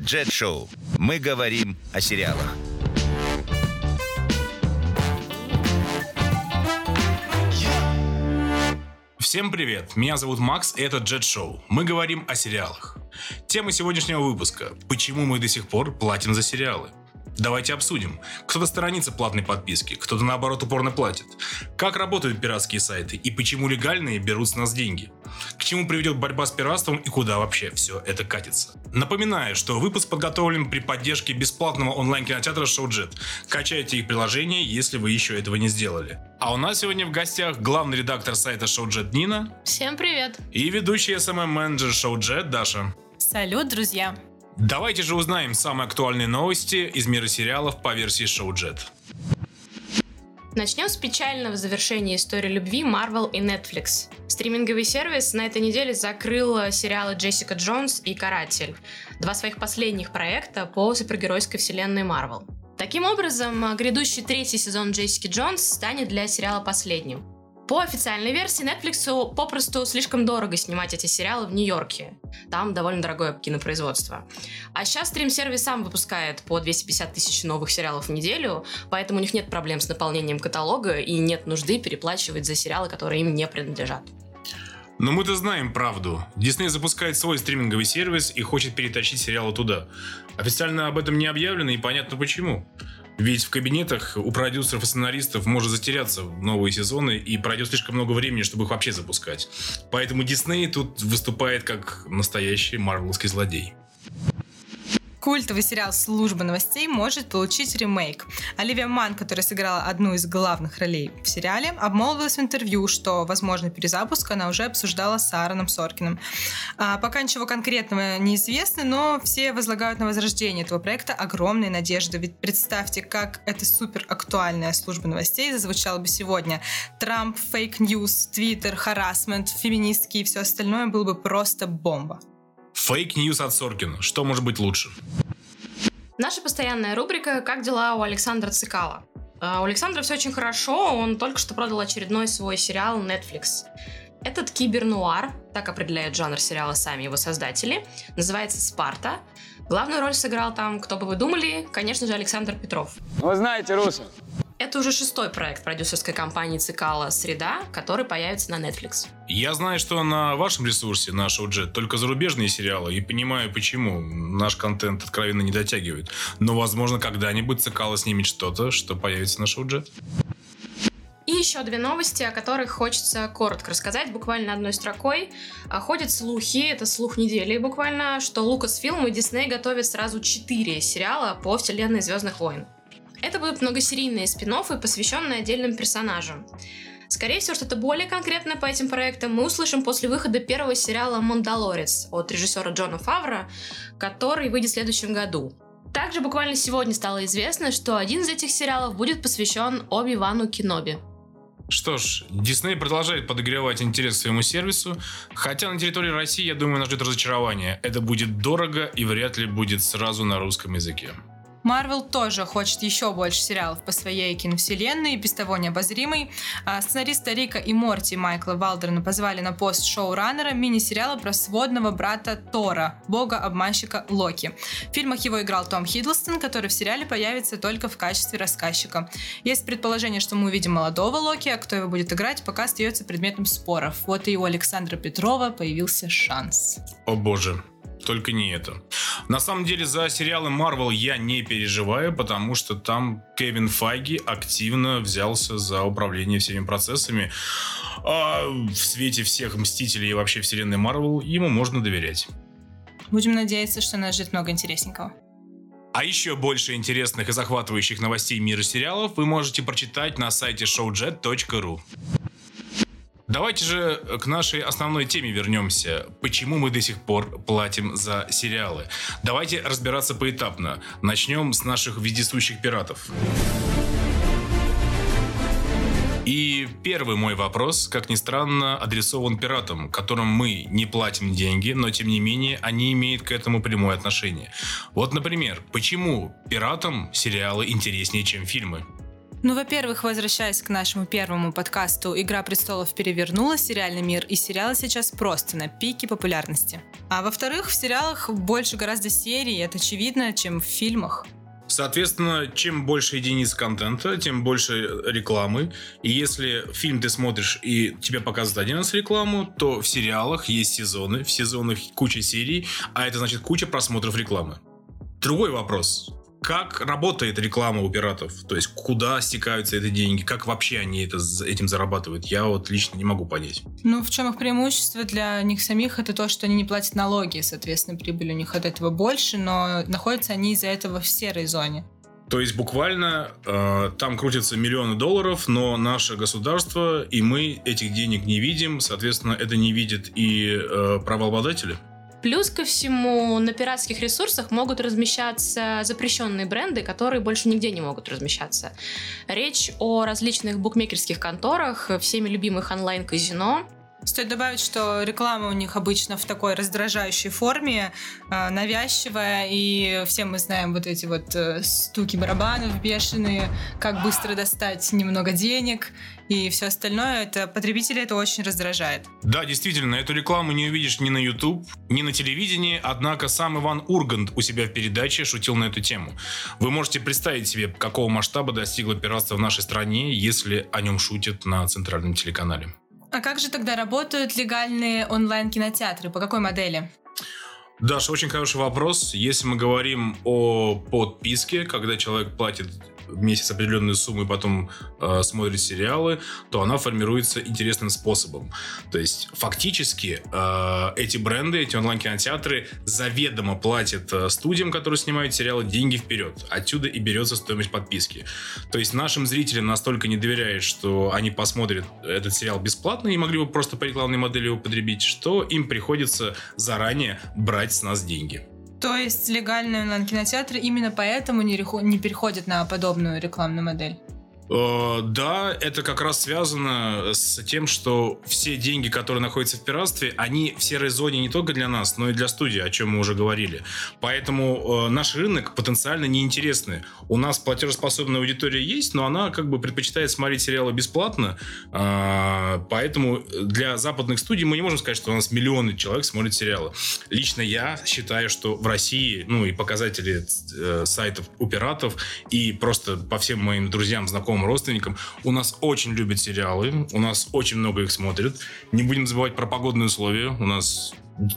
Джет Шоу. Мы говорим о сериалах. Всем привет! Меня зовут Макс, и это Джет Шоу. Мы говорим о сериалах. Тема сегодняшнего выпуска – почему мы до сих пор платим за сериалы? Давайте обсудим. Кто-то сторонится платной подписки, кто-то наоборот упорно платит. Как работают пиратские сайты и почему легальные берут с нас деньги? К чему приведет борьба с пиратством и куда вообще все это катится? Напоминаю, что выпуск подготовлен при поддержке бесплатного онлайн-кинотеатра ShowJet. Качайте их приложение, если вы еще этого не сделали. А у нас сегодня в гостях главный редактор сайта ShowJet Нина. Всем привет! И ведущий SMM-менеджер ShowJet Даша. Салют, друзья! Давайте же узнаем самые актуальные новости из мира сериалов по версии ShowJet. Начнем с печального завершения истории любви Marvel и Netflix. Стриминговый сервис на этой неделе закрыл сериалы Джессика Джонс и Каратель, два своих последних проекта по супергеройской вселенной Marvel. Таким образом, грядущий третий сезон Джессики Джонс станет для сериала последним. По официальной версии Netflix попросту слишком дорого снимать эти сериалы в Нью-Йорке. Там довольно дорогое кинопроизводство. А сейчас стрим-сервис сам выпускает по 250 тысяч новых сериалов в неделю, поэтому у них нет проблем с наполнением каталога и нет нужды переплачивать за сериалы, которые им не принадлежат. Но мы-то знаем правду. Дисней запускает свой стриминговый сервис и хочет перетащить сериалы туда. Официально об этом не объявлено и понятно почему. Ведь в кабинетах у продюсеров и сценаристов может затеряться новые сезоны и пройдет слишком много времени, чтобы их вообще запускать. Поэтому Дисней тут выступает как настоящий марвелский злодей. Культовый сериал «Служба новостей» может получить ремейк. Оливия Ман, которая сыграла одну из главных ролей в сериале, обмолвилась в интервью, что, возможно, перезапуск она уже обсуждала с Аароном Соркиным. А, пока ничего конкретного не известно, но все возлагают на возрождение этого проекта огромные надежды. Ведь представьте, как эта супер актуальная служба новостей зазвучала бы сегодня. Трамп, fake news, твиттер, харассмент, феминистки и все остальное было бы просто бомба. Fake news от Соркина. Что может быть лучше? Наша постоянная рубрика «Как дела у Александра Цекало?». У Александра все очень хорошо, он только что продал очередной свой сериал Netflix. Этот кибернуар, так определяют жанр сериала сами его создатели, называется «Спарта». Главную роль сыграл там, кто бы вы думали, конечно же, Александр Петров. Вы знаете, Руса, это уже шестой проект продюсерской компании Цикала «Среда», который появится на Netflix. Я знаю, что на вашем ресурсе, на Showjet, только зарубежные сериалы, и понимаю, почему наш контент откровенно не дотягивает. Но, возможно, когда-нибудь Цикала снимет что-то, что появится на Showjet. И еще две новости, о которых хочется коротко рассказать, буквально одной строкой. А, ходят слухи, это слух недели буквально, что Lucasfilm и Disney готовят сразу четыре сериала по вселенной Звездных войн. Это будут многосерийные спин посвященные отдельным персонажам. Скорее всего, что-то более конкретное по этим проектам мы услышим после выхода первого сериала «Мандалорец» от режиссера Джона Фавра, который выйдет в следующем году. Также буквально сегодня стало известно, что один из этих сериалов будет посвящен Оби-Вану Киноби. Что ж, Дисней продолжает подогревать интерес к своему сервису, хотя на территории России, я думаю, нас ждет разочарование. Это будет дорого и вряд ли будет сразу на русском языке. Марвел тоже хочет еще больше сериалов по своей киновселенной, без того необозримой. А сценариста Рика и Морти Майкла Валдерна позвали на пост шоураннера мини-сериала про сводного брата Тора, бога-обманщика Локи. В фильмах его играл Том Хиддлстон, который в сериале появится только в качестве рассказчика. Есть предположение, что мы увидим молодого Локи, а кто его будет играть, пока остается предметом споров. Вот и у Александра Петрова появился шанс. О боже, только не это. На самом деле за сериалы Marvel я не переживаю, потому что там Кевин Файги активно взялся за управление всеми процессами. А в свете всех Мстителей и вообще вселенной Marvel ему можно доверять. Будем надеяться, что нас ждет много интересненького. А еще больше интересных и захватывающих новостей мира сериалов вы можете прочитать на сайте showjet.ru. Давайте же к нашей основной теме вернемся. Почему мы до сих пор платим за сериалы? Давайте разбираться поэтапно. Начнем с наших вездесущих пиратов. И первый мой вопрос, как ни странно, адресован пиратам, которым мы не платим деньги, но тем не менее они имеют к этому прямое отношение. Вот, например, почему пиратам сериалы интереснее, чем фильмы? Ну, во-первых, возвращаясь к нашему первому подкасту, «Игра престолов» перевернула сериальный мир, и сериалы сейчас просто на пике популярности. А во-вторых, в сериалах больше гораздо серий, это очевидно, чем в фильмах. Соответственно, чем больше единиц контента, тем больше рекламы. И если фильм ты смотришь и тебе показывают один раз рекламу, то в сериалах есть сезоны, в сезонах куча серий, а это значит куча просмотров рекламы. Другой вопрос. Как работает реклама у пиратов? То есть, куда стекаются эти деньги? Как вообще они это, этим зарабатывают? Я вот лично не могу понять. Ну, в чем их преимущество для них самих? Это то, что они не платят налоги, соответственно, прибыль у них от этого больше, но находятся они из-за этого в серой зоне. То есть буквально э, там крутятся миллионы долларов, но наше государство и мы этих денег не видим, соответственно, это не видят и э, правообладатели. Плюс ко всему, на пиратских ресурсах могут размещаться запрещенные бренды, которые больше нигде не могут размещаться. Речь о различных букмекерских конторах, всеми любимых онлайн-казино, Стоит добавить, что реклама у них обычно в такой раздражающей форме, э, навязчивая, и все мы знаем вот эти вот э, стуки барабанов бешеные, как быстро достать немного денег и все остальное. Это потребителей это очень раздражает. Да, действительно, эту рекламу не увидишь ни на YouTube, ни на телевидении, однако сам Иван Ургант у себя в передаче шутил на эту тему. Вы можете представить себе, какого масштаба достигло пиратство в нашей стране, если о нем шутят на центральном телеканале. А как же тогда работают легальные онлайн-кинотеатры? По какой модели? Даша, очень хороший вопрос. Если мы говорим о подписке, когда человек платит в месяц определенную сумму и потом э, смотрит сериалы, то она формируется интересным способом. То есть фактически э, эти бренды, эти онлайн-кинотеатры заведомо платят э, студиям, которые снимают сериалы, деньги вперед. Отсюда и берется стоимость подписки. То есть нашим зрителям настолько не доверяют, что они посмотрят этот сериал бесплатно и могли бы просто по рекламной модели его потребить, что им приходится заранее брать с нас деньги. То есть легальные онлайн-кинотеатры именно поэтому не, не переходят на подобную рекламную модель? Э, да, это как раз связано с тем, что все деньги, которые находятся в пиратстве, они в серой зоне не только для нас, но и для студии, о чем мы уже говорили. Поэтому э, наш рынок потенциально неинтересный. У нас платежеспособная аудитория есть, но она как бы предпочитает смотреть сериалы бесплатно. Э, поэтому для западных студий мы не можем сказать, что у нас миллионы человек смотрят сериалы. Лично я считаю, что в России, ну и показатели э, сайтов у пиратов, и просто по всем моим друзьям, знакомым, знакомым, родственникам. У нас очень любят сериалы, у нас очень много их смотрят. Не будем забывать про погодные условия. У нас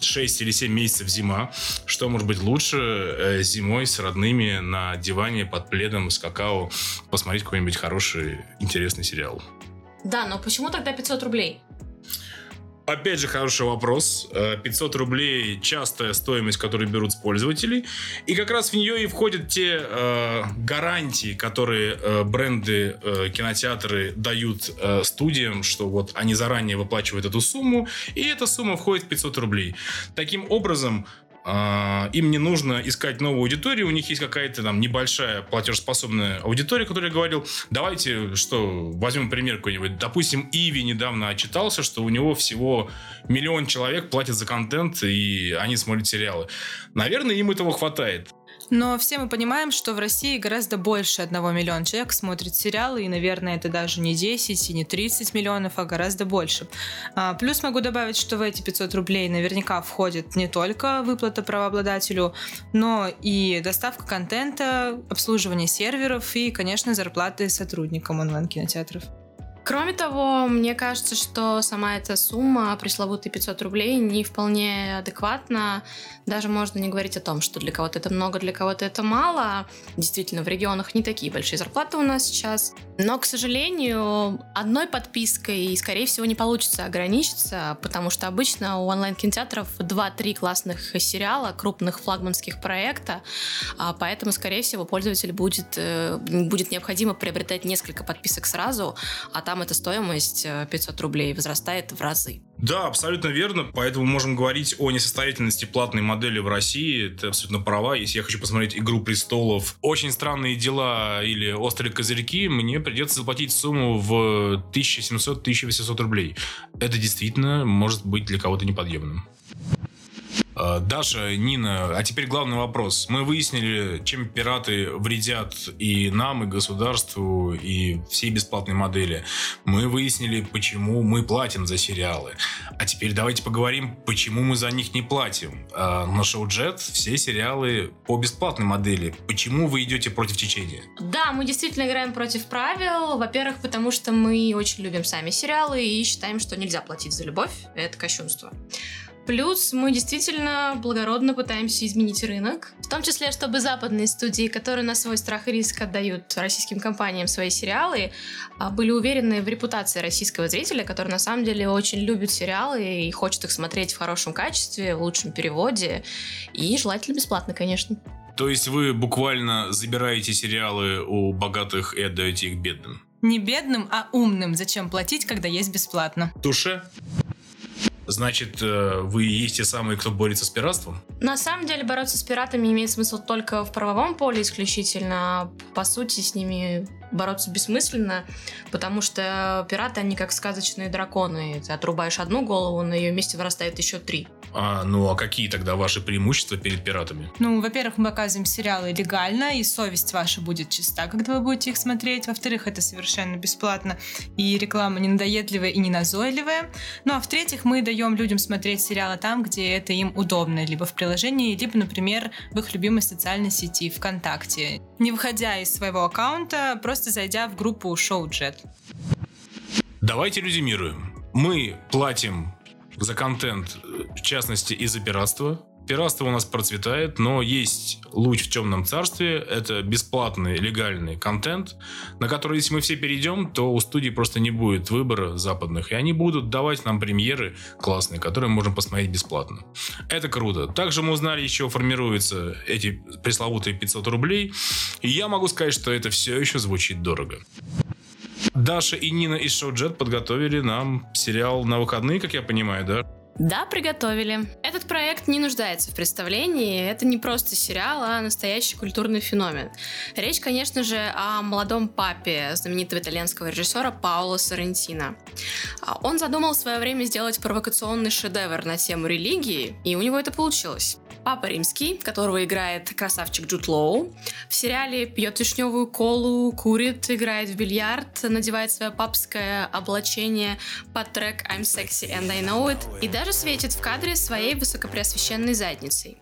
6 или 7 месяцев зима. Что может быть лучше э, зимой с родными на диване под пледом с какао посмотреть какой-нибудь хороший, интересный сериал? Да, но почему тогда 500 рублей? Опять же, хороший вопрос. 500 э, рублей – частая стоимость, которую берут с пользователей. И как раз в нее и входят те э, гарантии, которые э, бренды, э, кинотеатры дают э, студиям, что вот они заранее выплачивают эту сумму, и эта сумма входит в 500 рублей. Таким образом, им не нужно искать новую аудиторию, у них есть какая-то там небольшая платежеспособная аудитория, которая говорил, давайте, что, возьмем пример какой-нибудь, допустим, Иви недавно отчитался, что у него всего миллион человек платят за контент, и они смотрят сериалы. Наверное, им этого хватает. Но все мы понимаем, что в России гораздо больше одного миллиона человек смотрит сериалы, и, наверное, это даже не 10 и не 30 миллионов, а гораздо больше. А, плюс могу добавить, что в эти 500 рублей наверняка входит не только выплата правообладателю, но и доставка контента, обслуживание серверов и, конечно, зарплаты сотрудникам онлайн-кинотеатров. Кроме того, мне кажется, что сама эта сумма, пресловутые 500 рублей, не вполне адекватна. Даже можно не говорить о том, что для кого-то это много, для кого-то это мало. Действительно, в регионах не такие большие зарплаты у нас сейчас. Но, к сожалению, одной подпиской, скорее всего, не получится ограничиться, потому что обычно у онлайн-кинотеатров 2-3 классных сериала, крупных флагманских проекта, а поэтому, скорее всего, пользователь будет, э, будет необходимо приобретать несколько подписок сразу, а там эта стоимость 500 э, рублей возрастает в разы. Да, абсолютно верно. Поэтому можем говорить о несостоятельности платной модели в России. Ты абсолютно права. Если я хочу посмотреть «Игру престолов», «Очень странные дела» или «Острые козырьки», мне придется заплатить сумму в 1700-1800 рублей. Это действительно может быть для кого-то неподъемным. А, Даша, Нина, а теперь главный вопрос. Мы выяснили, чем пираты вредят и нам, и государству, и всей бесплатной модели. Мы выяснили, почему мы платим за сериалы. А теперь давайте поговорим, почему мы за них не платим. А, На шоу Jet все сериалы по бесплатной модели. Почему вы идете против течения? Да, мы действительно играем против правил. Во-первых, потому что мы очень любим сами сериалы и считаем, что нельзя платить за любовь. Это кощунство. Плюс мы действительно благородно пытаемся изменить рынок, в том числе, чтобы западные студии, которые на свой страх и риск отдают российским компаниям свои сериалы, а, были уверены в репутации российского зрителя, который на самом деле очень любит сериалы и хочет их смотреть в хорошем качестве, в лучшем переводе и желательно бесплатно, конечно. То есть вы буквально забираете сериалы у богатых и отдаете их бедным? Не бедным, а умным. Зачем платить, когда есть бесплатно? Туше? Значит, э, вы есть те самые, кто борется с пиратством? На самом деле бороться с пиратами имеет смысл только в правовом поле исключительно. По сути, с ними бороться бессмысленно, потому что пираты, они как сказочные драконы. Ты отрубаешь одну голову, на ее месте вырастает еще три. А, ну а какие тогда ваши преимущества перед пиратами? Ну, во-первых, мы показываем сериалы легально, и совесть ваша будет чиста, когда вы будете их смотреть. Во-вторых, это совершенно бесплатно, и реклама не надоедливая и не назойливая. Ну, а в-третьих, мы даем людям смотреть сериалы там, где это им удобно, либо в приложении, либо, например, в их любимой социальной сети ВКонтакте. Не выходя из своего аккаунта, просто зайдя в группу Шоу Jet. Давайте резюмируем. Мы платим за контент, э, в частности, из-за пиратства. Пиратство у нас процветает, но есть луч в темном царстве. Это бесплатный, легальный контент, на который, если мы все перейдем, то у студий просто не будет выбора западных. И они будут давать нам премьеры классные, которые можем посмотреть бесплатно. Это круто. Также мы узнали, еще формируются эти пресловутые 500 рублей. И я могу сказать, что это все еще звучит дорого. Даша и Нина из Шоу Jet подготовили нам сериал на выходные, как я понимаю, да? Да, приготовили. Этот проект не нуждается в представлении. Это не просто сериал, а настоящий культурный феномен. Речь, конечно же, о молодом папе знаменитого итальянского режиссера Паоло Соррентино. А Он задумал в свое время сделать провокационный шедевр на тему религии, и у него это получилось. Папа Римский, которого играет красавчик Джуд Лоу, в сериале пьет вишневую колу, курит, играет в бильярд, надевает свое папское облачение под трек I'm sexy and I know it и даже светит в кадре своей высокопреосвященной задницей.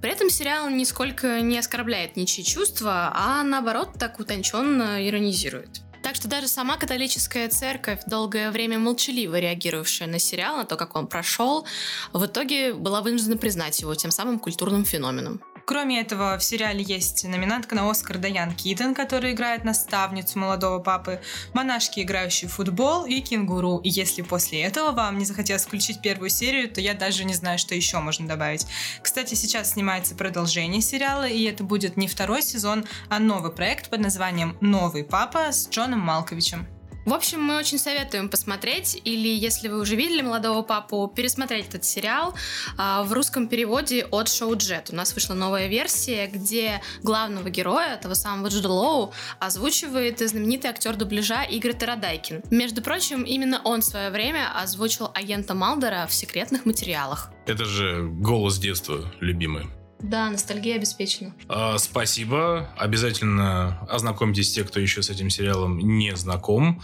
При этом сериал нисколько не оскорбляет ничьи чувства, а наоборот так утонченно иронизирует. Что даже сама католическая церковь, долгое время молчаливо реагировавшая на сериал, на то, как он прошел, в итоге была вынуждена признать его тем самым культурным феноменом. Кроме этого, в сериале есть номинантка на Оскар Даян Китон, которая играет наставницу молодого папы, монашки, играющие в футбол, и кенгуру. И если после этого вам не захотелось включить первую серию, то я даже не знаю, что еще можно добавить. Кстати, сейчас снимается продолжение сериала, и это будет не второй сезон, а новый проект под названием «Новый папа» с Джоном Малковичем. В общем, мы очень советуем посмотреть, или если вы уже видели «Молодого папу», пересмотреть этот сериал а, в русском переводе от шоу Джет. У нас вышла новая версия, где главного героя, того самого Джуда Лоу, озвучивает знаменитый актер дубляжа Игорь Тарадайкин. Между прочим, именно он в свое время озвучил агента Малдера в секретных материалах. Это же голос детства, любимый. Да, ностальгия обеспечена. А, спасибо. Обязательно ознакомьтесь те, кто еще с этим сериалом не знаком.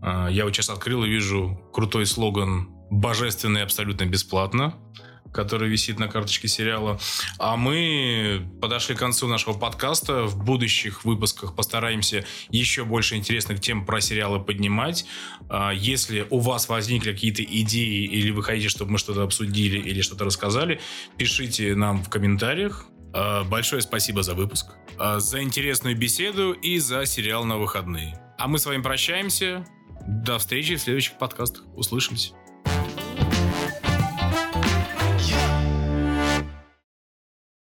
А, я вот сейчас открыл и вижу крутой слоган «Божественно и абсолютно бесплатно», который висит на карточке сериала. А мы подошли к концу нашего подкаста. В будущих выпусках постараемся еще больше интересных тем про сериалы поднимать. А, Если у вас возникли какие-то идеи или вы хотите, чтобы мы что-то обсудили или что-то рассказали, пишите нам в комментариях. А, Большое спасибо за выпуск, а, за интересную беседу и за сериал на выходные. А мы с вами прощаемся. До встречи в следующих подкастах. Услышимся.